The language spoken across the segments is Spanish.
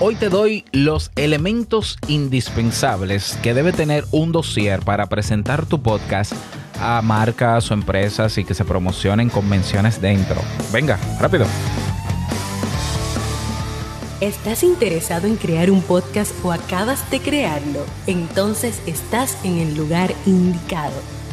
Hoy te doy los elementos indispensables que debe tener un dossier para presentar tu podcast a marcas o empresas y que se promocionen convenciones dentro. Venga, rápido. ¿Estás interesado en crear un podcast o acabas de crearlo? Entonces estás en el lugar indicado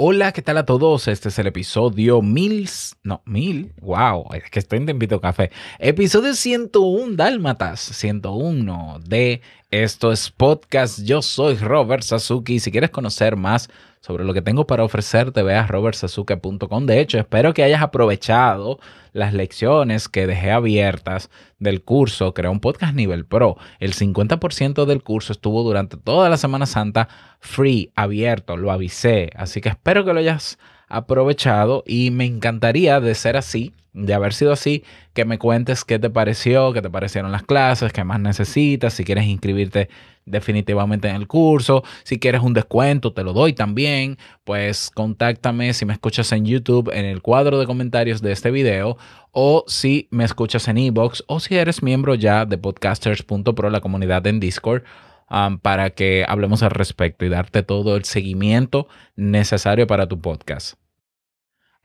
Hola, ¿qué tal a todos? Este es el episodio mil, no, mil, wow, es que estoy en Tempito Café. Episodio 101, Dálmatas, 101 de Esto es Podcast. Yo soy Robert Sasuki. Si quieres conocer más sobre lo que tengo para ofrecerte, ve a robertsasuke.com. De hecho, espero que hayas aprovechado las lecciones que dejé abiertas del curso Crea un podcast nivel pro. El 50% del curso estuvo durante toda la Semana Santa free, abierto, lo avisé. Así que espero que lo hayas aprovechado y me encantaría de ser así, de haber sido así, que me cuentes qué te pareció, qué te parecieron las clases, qué más necesitas, si quieres inscribirte definitivamente en el curso, si quieres un descuento, te lo doy también, pues contáctame si me escuchas en YouTube en el cuadro de comentarios de este video o si me escuchas en Ebox o si eres miembro ya de podcasters.pro, la comunidad en Discord. Um, para que hablemos al respecto y darte todo el seguimiento necesario para tu podcast.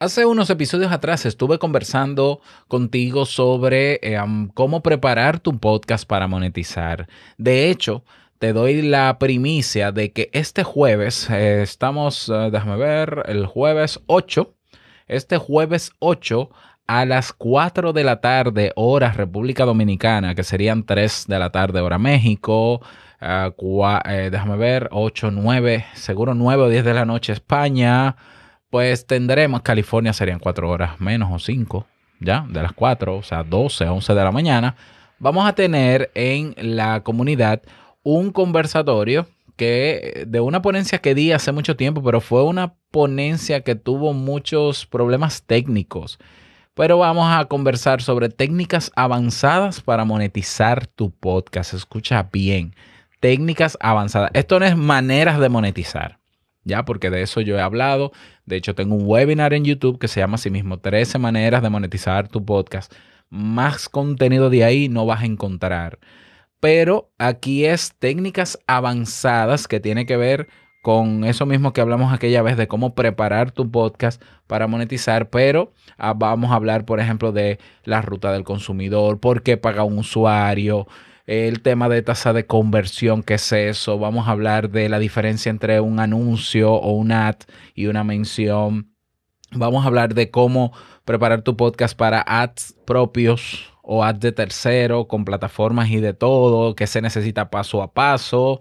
Hace unos episodios atrás estuve conversando contigo sobre eh, cómo preparar tu podcast para monetizar. De hecho, te doy la primicia de que este jueves, eh, estamos, eh, déjame ver, el jueves 8, este jueves 8 a las 4 de la tarde, hora República Dominicana, que serían 3 de la tarde, hora México, déjame ver, 8, 9, seguro 9 o 10 de la noche España pues tendremos, California serían cuatro horas menos o cinco, ya, de las cuatro, o sea, 12, 11 de la mañana, vamos a tener en la comunidad un conversatorio que de una ponencia que di hace mucho tiempo, pero fue una ponencia que tuvo muchos problemas técnicos. Pero vamos a conversar sobre técnicas avanzadas para monetizar tu podcast. Escucha bien, técnicas avanzadas. Esto no es maneras de monetizar ya, porque de eso yo he hablado. De hecho, tengo un webinar en YouTube que se llama así mismo 13 maneras de monetizar tu podcast. Más contenido de ahí no vas a encontrar. Pero aquí es técnicas avanzadas que tiene que ver con eso mismo que hablamos aquella vez de cómo preparar tu podcast para monetizar, pero ah, vamos a hablar, por ejemplo, de la ruta del consumidor, por qué paga un usuario, el tema de tasa de conversión, qué es eso. Vamos a hablar de la diferencia entre un anuncio o un ad y una mención. Vamos a hablar de cómo preparar tu podcast para ads propios o ads de tercero con plataformas y de todo, qué se necesita paso a paso.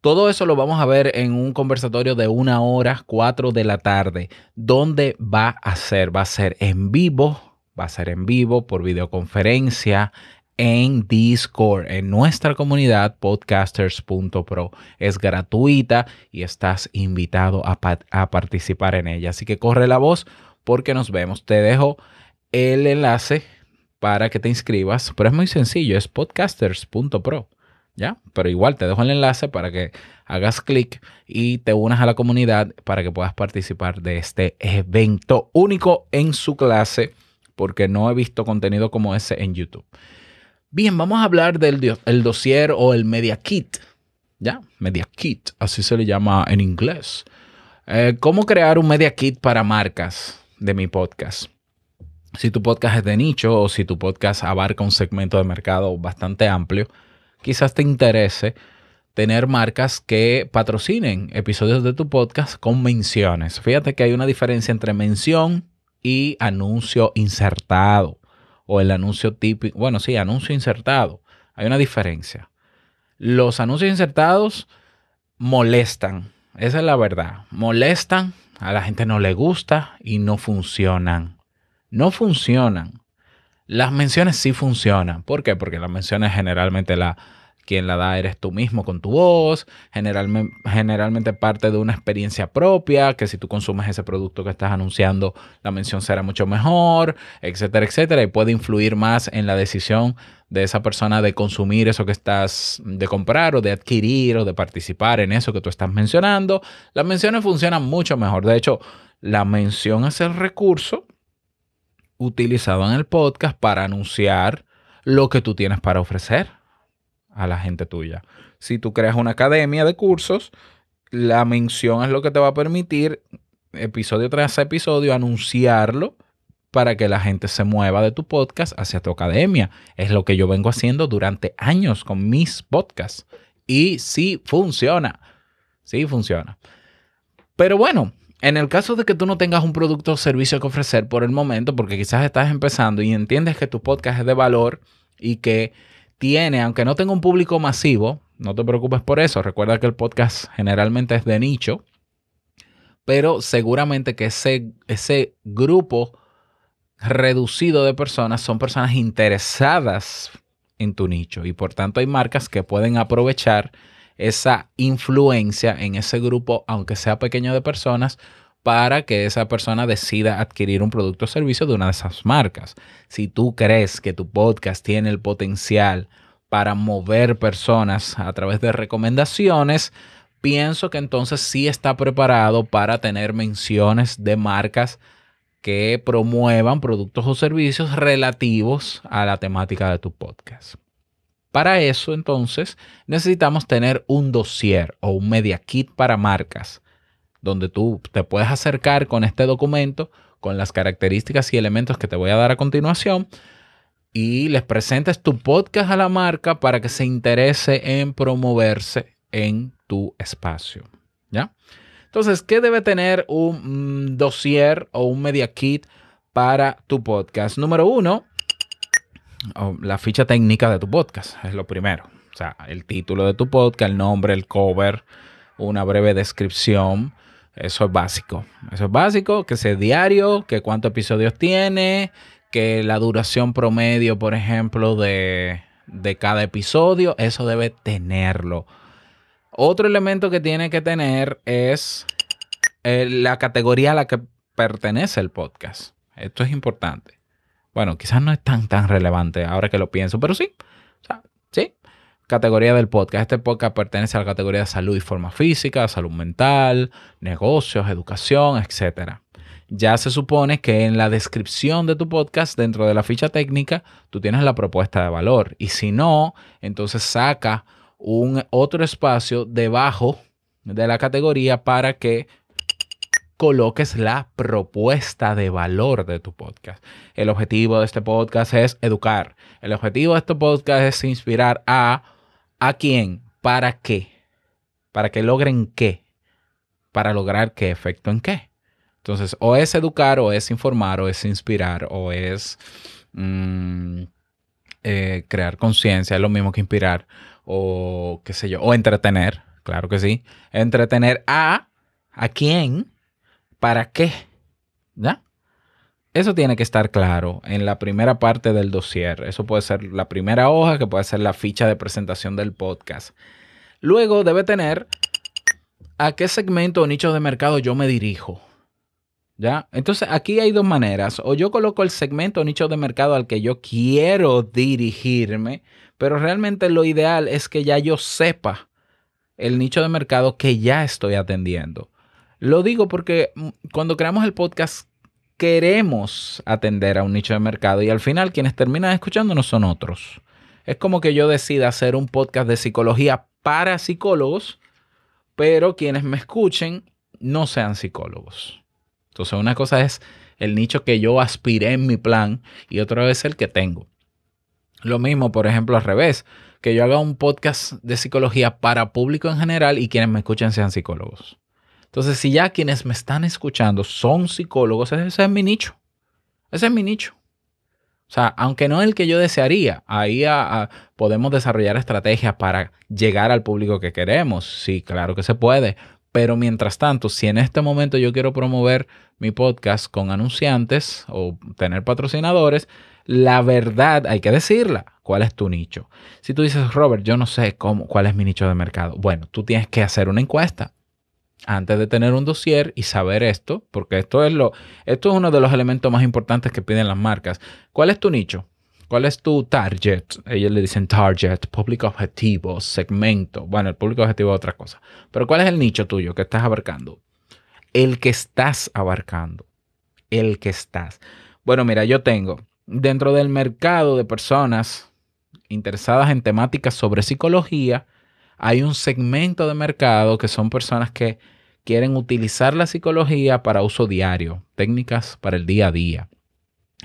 Todo eso lo vamos a ver en un conversatorio de una hora, cuatro de la tarde. ¿Dónde va a ser? Va a ser en vivo, va a ser en vivo por videoconferencia en Discord, en nuestra comunidad podcasters.pro. Es gratuita y estás invitado a, participar en ella. Así que corre la voz porque nos vemos. Te dejo el enlace para que te inscribas, pero es muy sencillo, es podcasters.pro. ¿Ya? Pero igual te dejo el enlace para que hagas clic y te unas a la comunidad para que puedas participar de este evento único en su clase, porque no he visto contenido como ese en YouTube. Bien, vamos a hablar del el dossier o el Media Kit. ¿Ya? Media Kit, así se le llama en inglés. Eh, ¿Cómo crear un Media Kit para marcas de mi podcast? Si tu podcast es de nicho o si tu podcast abarca un segmento de mercado bastante amplio, quizás te interese tener marcas que patrocinen episodios de tu podcast con menciones. Fíjate que hay una diferencia entre mención y anuncio insertado o el anuncio típico, bueno, sí, anuncio insertado. Hay una diferencia. Los anuncios insertados molestan, esa es la verdad. Molestan, a la gente no le gusta y no funcionan. No funcionan. Las menciones sí funcionan. ¿Por qué? Porque las menciones generalmente la, quien la da eres tú mismo con tu voz, generalmente, generalmente parte de una experiencia propia, que si tú consumes ese producto que estás anunciando, la mención será mucho mejor, etcétera, etcétera, y puede influir más en la decisión de esa persona de consumir eso que estás, de comprar o de adquirir o de participar en eso que tú estás mencionando. Las menciones funcionan mucho mejor. De hecho, la mención es el recurso utilizado en el podcast para anunciar lo que tú tienes para ofrecer a la gente tuya. Si tú creas una academia de cursos, la mención es lo que te va a permitir episodio tras episodio anunciarlo para que la gente se mueva de tu podcast hacia tu academia. Es lo que yo vengo haciendo durante años con mis podcasts. Y sí funciona. Sí funciona. Pero bueno, en el caso de que tú no tengas un producto o servicio que ofrecer por el momento, porque quizás estás empezando y entiendes que tu podcast es de valor y que tiene, aunque no tenga un público masivo, no te preocupes por eso. Recuerda que el podcast generalmente es de nicho, pero seguramente que ese, ese grupo reducido de personas son personas interesadas en tu nicho y por tanto hay marcas que pueden aprovechar esa influencia en ese grupo, aunque sea pequeño de personas, para que esa persona decida adquirir un producto o servicio de una de esas marcas. Si tú crees que tu podcast tiene el potencial para mover personas a través de recomendaciones, pienso que entonces sí está preparado para tener menciones de marcas que promuevan productos o servicios relativos a la temática de tu podcast. Para eso, entonces, necesitamos tener un dossier o un media kit para marcas, donde tú te puedes acercar con este documento, con las características y elementos que te voy a dar a continuación, y les presentes tu podcast a la marca para que se interese en promoverse en tu espacio. ¿Ya? Entonces, ¿qué debe tener un mm, dossier o un media kit para tu podcast? Número uno, la ficha técnica de tu podcast, es lo primero. O sea, el título de tu podcast, el nombre, el cover, una breve descripción. Eso es básico. Eso es básico, que sea diario, que cuántos episodios tiene, que la duración promedio, por ejemplo, de, de cada episodio, eso debe tenerlo. Otro elemento que tiene que tener es eh, la categoría a la que pertenece el podcast. Esto es importante. Bueno, quizás no es tan, tan relevante ahora que lo pienso, pero sí. Sí. Categoría del podcast. Este podcast pertenece a la categoría de salud y forma física, salud mental, negocios, educación, etc. Ya se supone que en la descripción de tu podcast, dentro de la ficha técnica, tú tienes la propuesta de valor. Y si no, entonces saca un otro espacio debajo de la categoría para que coloques la propuesta de valor de tu podcast. El objetivo de este podcast es educar. El objetivo de este podcast es inspirar a a quién, para qué, para que logren qué, para lograr qué efecto en qué. Entonces, o es educar, o es informar, o es inspirar, o es mm, eh, crear conciencia, es lo mismo que inspirar, o qué sé yo, o entretener, claro que sí. Entretener a, ¿a quién? ¿Para qué? ¿Ya? Eso tiene que estar claro en la primera parte del dossier. Eso puede ser la primera hoja, que puede ser la ficha de presentación del podcast. Luego debe tener a qué segmento o nicho de mercado yo me dirijo. ¿Ya? Entonces aquí hay dos maneras. O yo coloco el segmento o nicho de mercado al que yo quiero dirigirme, pero realmente lo ideal es que ya yo sepa el nicho de mercado que ya estoy atendiendo. Lo digo porque mm, cuando creamos el podcast queremos atender a un nicho de mercado y al final quienes terminan escuchándonos son otros. Es como que yo decida hacer un podcast de psicología para psicólogos, pero quienes me escuchen no sean psicólogos. Entonces una cosa es el nicho que yo aspiré en mi plan y otra es el que tengo. Lo mismo, por ejemplo, al revés, que yo haga un podcast de psicología para público en general y quienes me escuchen sean psicólogos. Entonces, si ya quienes me están escuchando son psicólogos, ese es mi nicho. Ese es mi nicho. O sea, aunque no es el que yo desearía, ahí podemos desarrollar estrategias para llegar al público que queremos. Sí, claro que se puede. Pero mientras tanto, si en este momento yo quiero promover mi podcast con anunciantes o tener patrocinadores, la verdad hay que decirla. ¿Cuál es tu nicho? Si tú dices, Robert, yo no sé cómo, cuál es mi nicho de mercado. Bueno, tú tienes que hacer una encuesta antes de tener un dossier y saber esto, porque esto es lo, esto es uno de los elementos más importantes que piden las marcas. ¿Cuál es tu nicho? ¿Cuál es tu target? Ellos le dicen target, público objetivo, segmento. Bueno, el público objetivo es otra cosa. Pero ¿cuál es el nicho tuyo que estás abarcando? El que estás abarcando. El que estás. Bueno, mira, yo tengo dentro del mercado de personas interesadas en temáticas sobre psicología, hay un segmento de mercado que son personas que quieren utilizar la psicología para uso diario, técnicas para el día a día.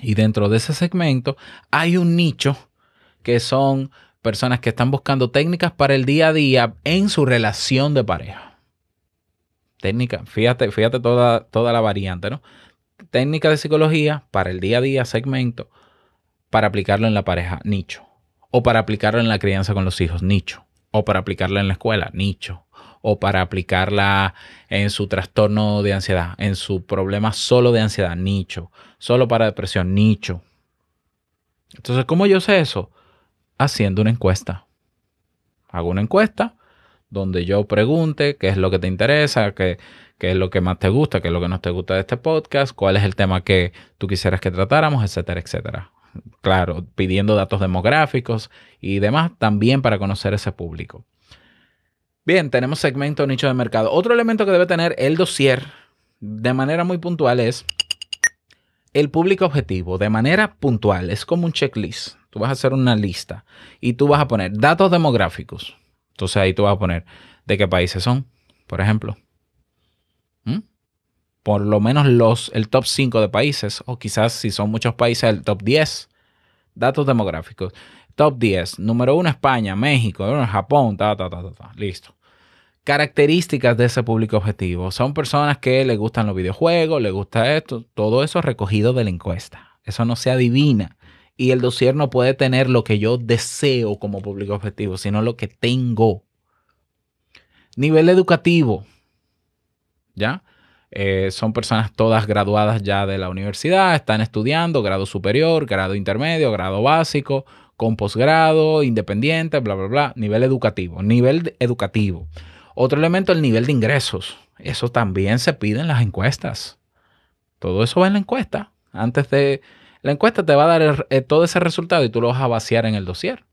Y dentro de ese segmento hay un nicho que son personas que están buscando técnicas para el día a día en su relación de pareja. Técnica, fíjate, fíjate toda, toda la variante, ¿no? Técnica de psicología para el día a día, segmento, para aplicarlo en la pareja, nicho. O para aplicarlo en la crianza con los hijos, nicho. O para aplicarlo en la escuela, nicho o para aplicarla en su trastorno de ansiedad, en su problema solo de ansiedad, nicho, solo para depresión, nicho. Entonces, ¿cómo yo sé eso? Haciendo una encuesta. Hago una encuesta donde yo pregunte qué es lo que te interesa, qué, qué es lo que más te gusta, qué es lo que no te gusta de este podcast, cuál es el tema que tú quisieras que tratáramos, etcétera, etcétera. Claro, pidiendo datos demográficos y demás también para conocer ese público. Bien, tenemos segmento nicho de mercado. Otro elemento que debe tener el dossier de manera muy puntual es el público objetivo. De manera puntual, es como un checklist. Tú vas a hacer una lista y tú vas a poner datos demográficos. Entonces ahí tú vas a poner de qué países son, por ejemplo. ¿Mm? Por lo menos los, el top 5 de países, o quizás si son muchos países, el top 10. Datos demográficos. Top 10. Número 1 España, México, Japón, ta, ta, ta, ta, ta. Listo características de ese público objetivo. Son personas que les gustan los videojuegos, les gusta esto, todo eso recogido de la encuesta. Eso no se adivina. Y el dossier no puede tener lo que yo deseo como público objetivo, sino lo que tengo. Nivel educativo. ¿Ya? Eh, son personas todas graduadas ya de la universidad, están estudiando grado superior, grado intermedio, grado básico, con posgrado, independiente, bla, bla, bla. Nivel educativo. Nivel educativo. Otro elemento, el nivel de ingresos. Eso también se pide en las encuestas. Todo eso va en la encuesta. Antes de la encuesta te va a dar eh, todo ese resultado y tú lo vas a vaciar en el dossier.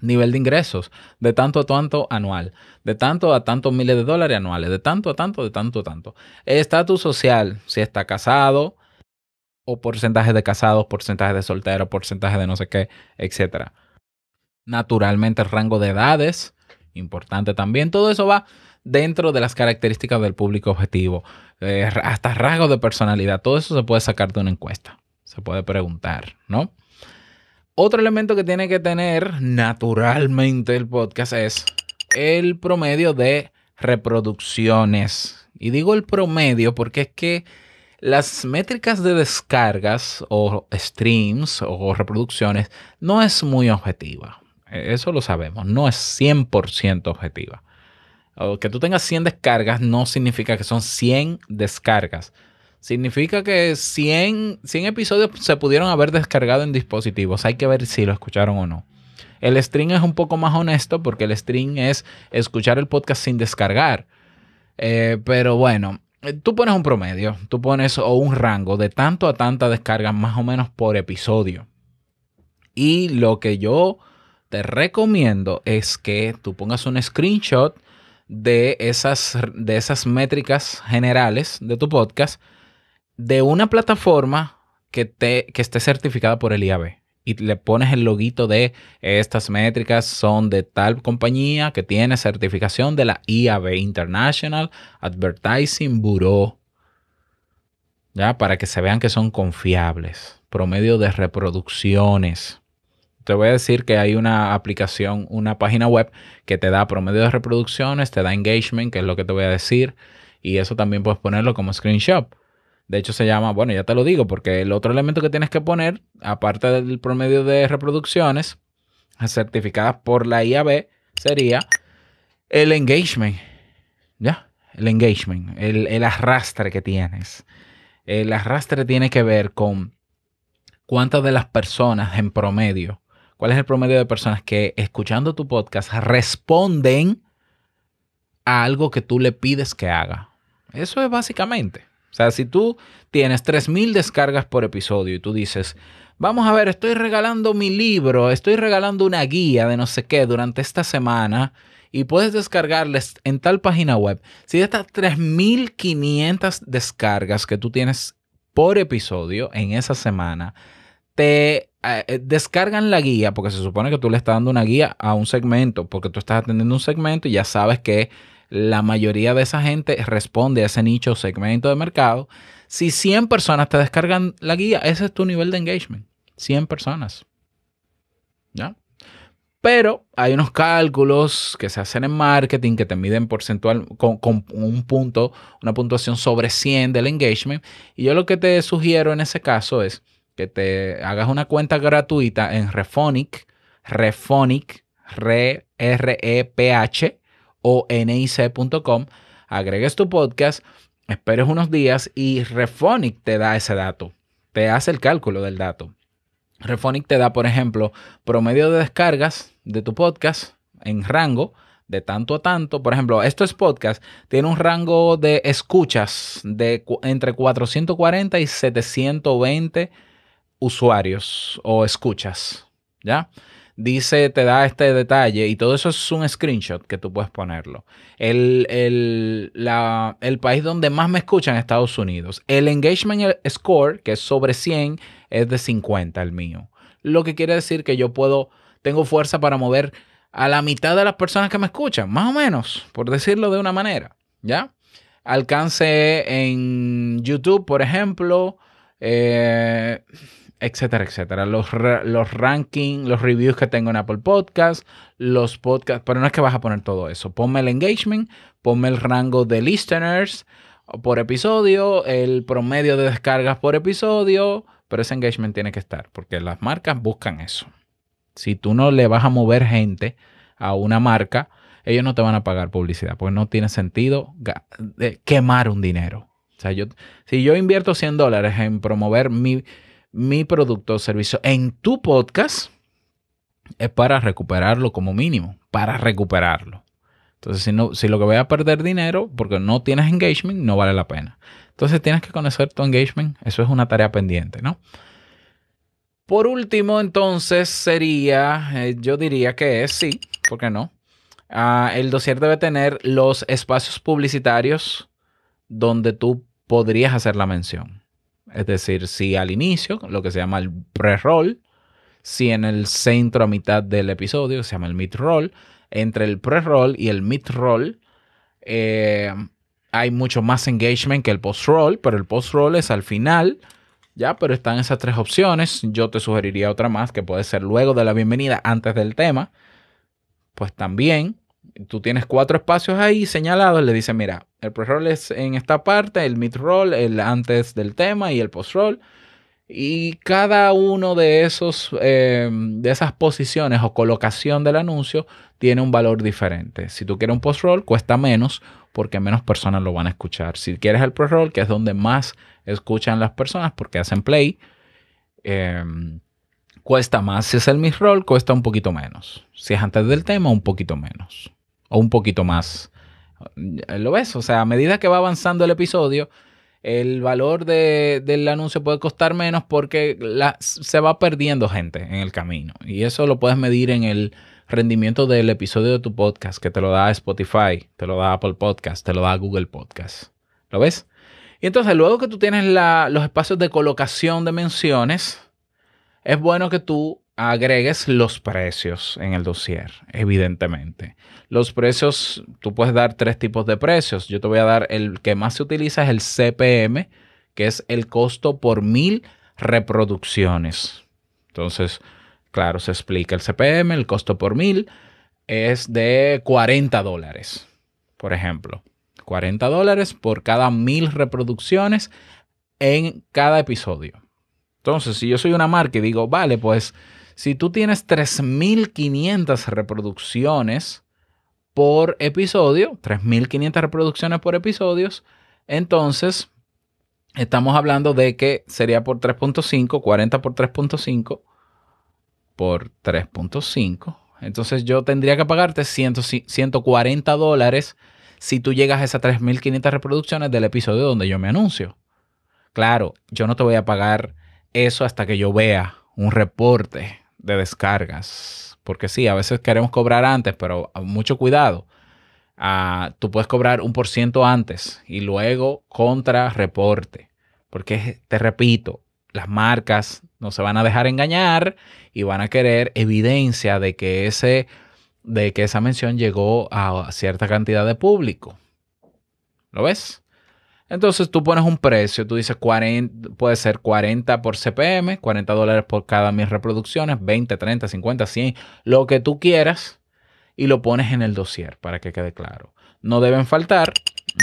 Nivel de ingresos, de tanto a tanto anual, de tanto a tantos miles de dólares anuales, de tanto a tanto, de tanto a tanto. Estatus social, si está casado, o porcentaje de casados, porcentaje de solteros, porcentaje de no sé qué, etc. Naturalmente el rango de edades, importante también. Todo eso va dentro de las características del público objetivo, eh, hasta rasgos de personalidad. Todo eso se puede sacar de una encuesta, se puede preguntar, ¿no? Otro elemento que tiene que tener naturalmente el podcast es el promedio de reproducciones. Y digo el promedio porque es que las métricas de descargas o streams o reproducciones no es muy objetiva. Eso lo sabemos. No es 100% objetiva. que tú tengas 100 descargas no significa que son 100 descargas. Significa que 100, 100 episodios se pudieron haber descargado en dispositivos. Hay que ver si lo escucharon o no. El string es un poco más honesto porque el string es escuchar el podcast sin descargar. Eh, pero bueno, tú pones un promedio, tú pones o un rango de tanto a tanta descarga más o menos por episodio. Y lo que yo te recomiendo es que tú pongas un screenshot de esas, de esas métricas generales de tu podcast de una plataforma que, te, que esté certificada por el IAB y le pones el loguito de estas métricas son de tal compañía que tiene certificación de la IAB International Advertising Bureau. Ya, para que se vean que son confiables. Promedio de reproducciones te voy a decir que hay una aplicación, una página web que te da promedio de reproducciones, te da engagement, que es lo que te voy a decir, y eso también puedes ponerlo como screenshot. De hecho, se llama, bueno, ya te lo digo, porque el otro elemento que tienes que poner, aparte del promedio de reproducciones certificadas por la IAB, sería el engagement. ¿Ya? El engagement, el, el arrastre que tienes. El arrastre tiene que ver con cuántas de las personas en promedio, cuál es el promedio de personas que escuchando tu podcast responden a algo que tú le pides que haga. Eso es básicamente. O sea, si tú tienes 3.000 descargas por episodio y tú dices, vamos a ver, estoy regalando mi libro, estoy regalando una guía de no sé qué durante esta semana y puedes descargarles en tal página web. Si de estas 3.500 descargas que tú tienes por episodio en esa semana, te eh, eh, descargan la guía, porque se supone que tú le estás dando una guía a un segmento, porque tú estás atendiendo un segmento y ya sabes que la mayoría de esa gente responde a ese nicho o segmento de mercado. Si 100 personas te descargan la guía, ese es tu nivel de engagement. 100 personas. ¿Ya? Pero hay unos cálculos que se hacen en marketing que te miden porcentual con, con, un punto, una puntuación sobre 100 del engagement. Y yo lo que te sugiero en ese caso es que te hagas una cuenta gratuita en Refonic, Refonic, R-E-P-H o nic.com, agregues tu podcast, esperes unos días y Refonic te da ese dato, te hace el cálculo del dato. Refonic te da, por ejemplo, promedio de descargas de tu podcast en rango de tanto a tanto. Por ejemplo, esto es podcast, tiene un rango de escuchas de entre 440 y 720 usuarios o escuchas, ¿ya? Dice, te da este detalle y todo eso es un screenshot que tú puedes ponerlo. El, el, país donde más me escuchan es Estados Unidos. El engagement score, que es sobre 100, es de 50 el mío. Lo que quiere decir que yo puedo, tengo fuerza para mover a la mitad de las personas que me escuchan, más o menos, por decirlo de una manera, ¿ya? Alcance en YouTube, por ejemplo, eh, etcétera, etcétera. Los, los rankings, los reviews que tengo en Apple Podcast, los podcasts, pero no es que vas a poner todo eso. Ponme el engagement, ponme el rango de listeners por episodio, el promedio de descargas por episodio, pero ese engagement tiene que estar, porque las marcas buscan eso. Si tú no le vas a mover gente a una marca, ellos no te van a pagar publicidad, porque no tiene sentido quemar un dinero. O sea, yo, si yo invierto 100 dólares en promover mi, mi producto o servicio en tu podcast es para recuperarlo como mínimo, para recuperarlo. Entonces, si, no, si lo que voy a perder dinero porque no tienes engagement, no vale la pena. Entonces, tienes que conocer tu engagement. Eso es una tarea pendiente, ¿no? Por último, entonces, sería, eh, yo diría que es sí, ¿por qué no? Ah, el dossier debe tener los espacios publicitarios donde tú podrías hacer la mención. Es decir, si al inicio, lo que se llama el pre-roll, si en el centro a mitad del episodio, se llama el mid-roll, entre el pre-roll y el mid-roll eh, hay mucho más engagement que el post-roll, pero el post-roll es al final, ya, pero están esas tres opciones. Yo te sugeriría otra más que puede ser luego de la bienvenida, antes del tema. Pues también tú tienes cuatro espacios ahí señalados, le dice, mira, el pre-roll es en esta parte, el mid-roll, el antes del tema y el post-roll. Y cada uno de esos, eh, de esas posiciones o colocación del anuncio tiene un valor diferente. Si tú quieres un post-roll, cuesta menos porque menos personas lo van a escuchar. Si quieres el pre-roll, que es donde más escuchan las personas porque hacen play, eh, cuesta más. Si es el mid-roll, cuesta un poquito menos. Si es antes del tema, un poquito menos un poquito más. ¿Lo ves? O sea, a medida que va avanzando el episodio, el valor del anuncio puede costar menos porque se va perdiendo gente en el camino. Y eso lo puedes medir en el rendimiento del episodio de tu podcast, que te lo da Spotify, te lo da Apple Podcast, te lo da Google Podcast. ¿Lo ves? Y entonces, luego que tú tienes los espacios de colocación de menciones, es bueno que tú agregues los precios en el dossier, evidentemente. Los precios, tú puedes dar tres tipos de precios. Yo te voy a dar el que más se utiliza es el CPM, que es el costo por mil reproducciones. Entonces, claro, se explica el CPM, el costo por mil es de 40 dólares, por ejemplo. 40 dólares por cada mil reproducciones en cada episodio. Entonces, si yo soy una marca y digo, vale, pues si tú tienes 3.500 reproducciones por episodio, 3.500 reproducciones por episodios, entonces estamos hablando de que sería por 3.5, 40 por 3.5 por 3.5. Entonces yo tendría que pagarte 100, 140 dólares si tú llegas a esas 3.500 reproducciones del episodio donde yo me anuncio. Claro, yo no te voy a pagar eso hasta que yo vea un reporte de descargas. Porque sí, a veces queremos cobrar antes, pero mucho cuidado. Ah, tú puedes cobrar un por ciento antes y luego contra reporte. Porque te repito, las marcas no se van a dejar engañar y van a querer evidencia de que, ese, de que esa mención llegó a cierta cantidad de público. ¿Lo ves? Entonces tú pones un precio, tú dices 40, puede ser 40 por CPM, 40 dólares por cada mis reproducciones, 20, 30, 50, 100, lo que tú quieras y lo pones en el dossier para que quede claro. No deben faltar,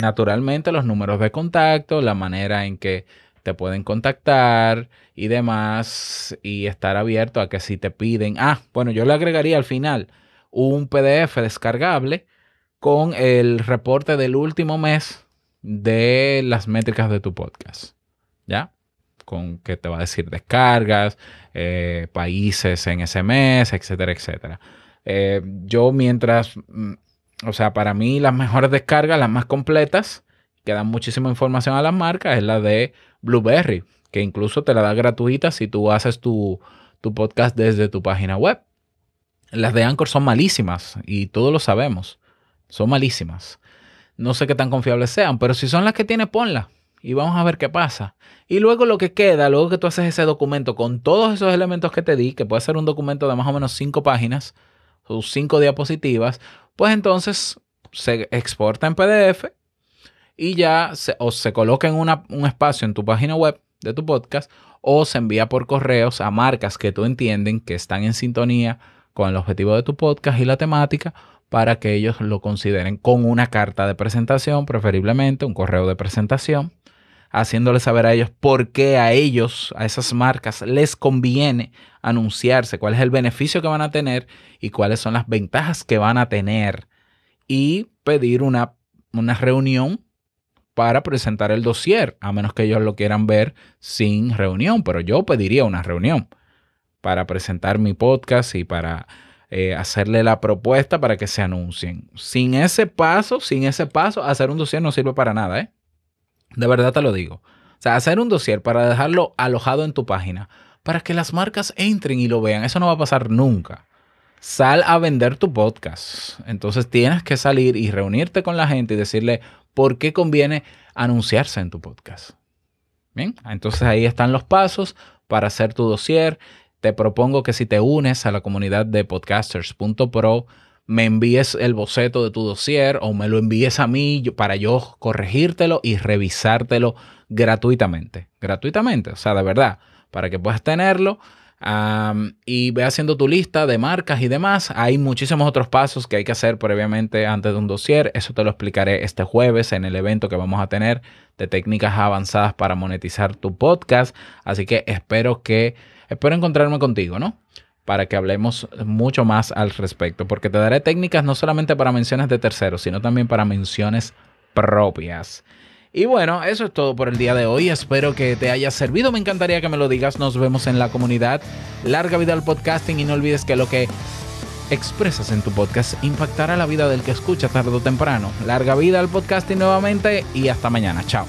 naturalmente, los números de contacto, la manera en que te pueden contactar y demás y estar abierto a que si te piden, ah, bueno, yo le agregaría al final un PDF descargable con el reporte del último mes de las métricas de tu podcast, ¿ya? Con que te va a decir descargas, eh, países en ese mes, etcétera, etcétera. Eh, yo mientras, mm, o sea, para mí las mejores descargas, las más completas, que dan muchísima información a las marcas, es la de Blueberry, que incluso te la da gratuita si tú haces tu, tu podcast desde tu página web. Las de Anchor son malísimas y todos lo sabemos. Son malísimas. No sé qué tan confiables sean, pero si son las que tiene, ponla y vamos a ver qué pasa. Y luego lo que queda, luego que tú haces ese documento con todos esos elementos que te di, que puede ser un documento de más o menos cinco páginas, o cinco diapositivas, pues entonces se exporta en PDF y ya se, o se coloca en un espacio en tu página web de tu podcast o se envía por correos a marcas que tú entienden que están en sintonía con el objetivo de tu podcast y la temática para que ellos lo consideren con una carta de presentación, preferiblemente un correo de presentación, haciéndole saber a ellos por qué a ellos, a esas marcas, les conviene anunciarse, cuál es el beneficio que van a tener y cuáles son las ventajas que van a tener. Y pedir una, una reunión para presentar el dossier, a menos que ellos lo quieran ver sin reunión, pero yo pediría una reunión para presentar mi podcast y para eh, hacerle la propuesta para que se anuncien. Sin ese paso, sin ese paso, hacer un dossier no sirve para nada, ¿eh? De verdad te lo digo. O sea, hacer un dossier para dejarlo alojado en tu página, para que las marcas entren y lo vean, eso no va a pasar nunca. Sal a vender tu podcast. Entonces tienes que salir y reunirte con la gente y decirle por qué conviene anunciarse en tu podcast. Bien, entonces ahí están los pasos para hacer tu dossier te propongo que si te unes a la comunidad de podcasters.pro, me envíes el boceto de tu dossier o me lo envíes a mí para yo corregírtelo y revisártelo gratuitamente. Gratuitamente, o sea, de verdad, para que puedas tenerlo. y ve haciendo tu lista de marcas y demás. Hay muchísimos otros pasos que hay que hacer previamente antes de un dossier. Eso te lo explicaré este jueves en el evento que vamos a tener de técnicas avanzadas para monetizar tu podcast. Así que espero que Espero encontrarme contigo, ¿no? Para que hablemos mucho más al respecto, porque te daré técnicas no solamente para menciones de terceros, sino también para menciones propias. Y bueno, eso es todo por el día de hoy. Espero que te haya servido. Me encantaría que me lo digas. Nos vemos en la comunidad. Larga vida al podcasting y no olvides que lo que expresas en tu podcast impactará la vida del que escucha tarde o temprano. Larga vida al podcasting nuevamente y hasta mañana. Chao.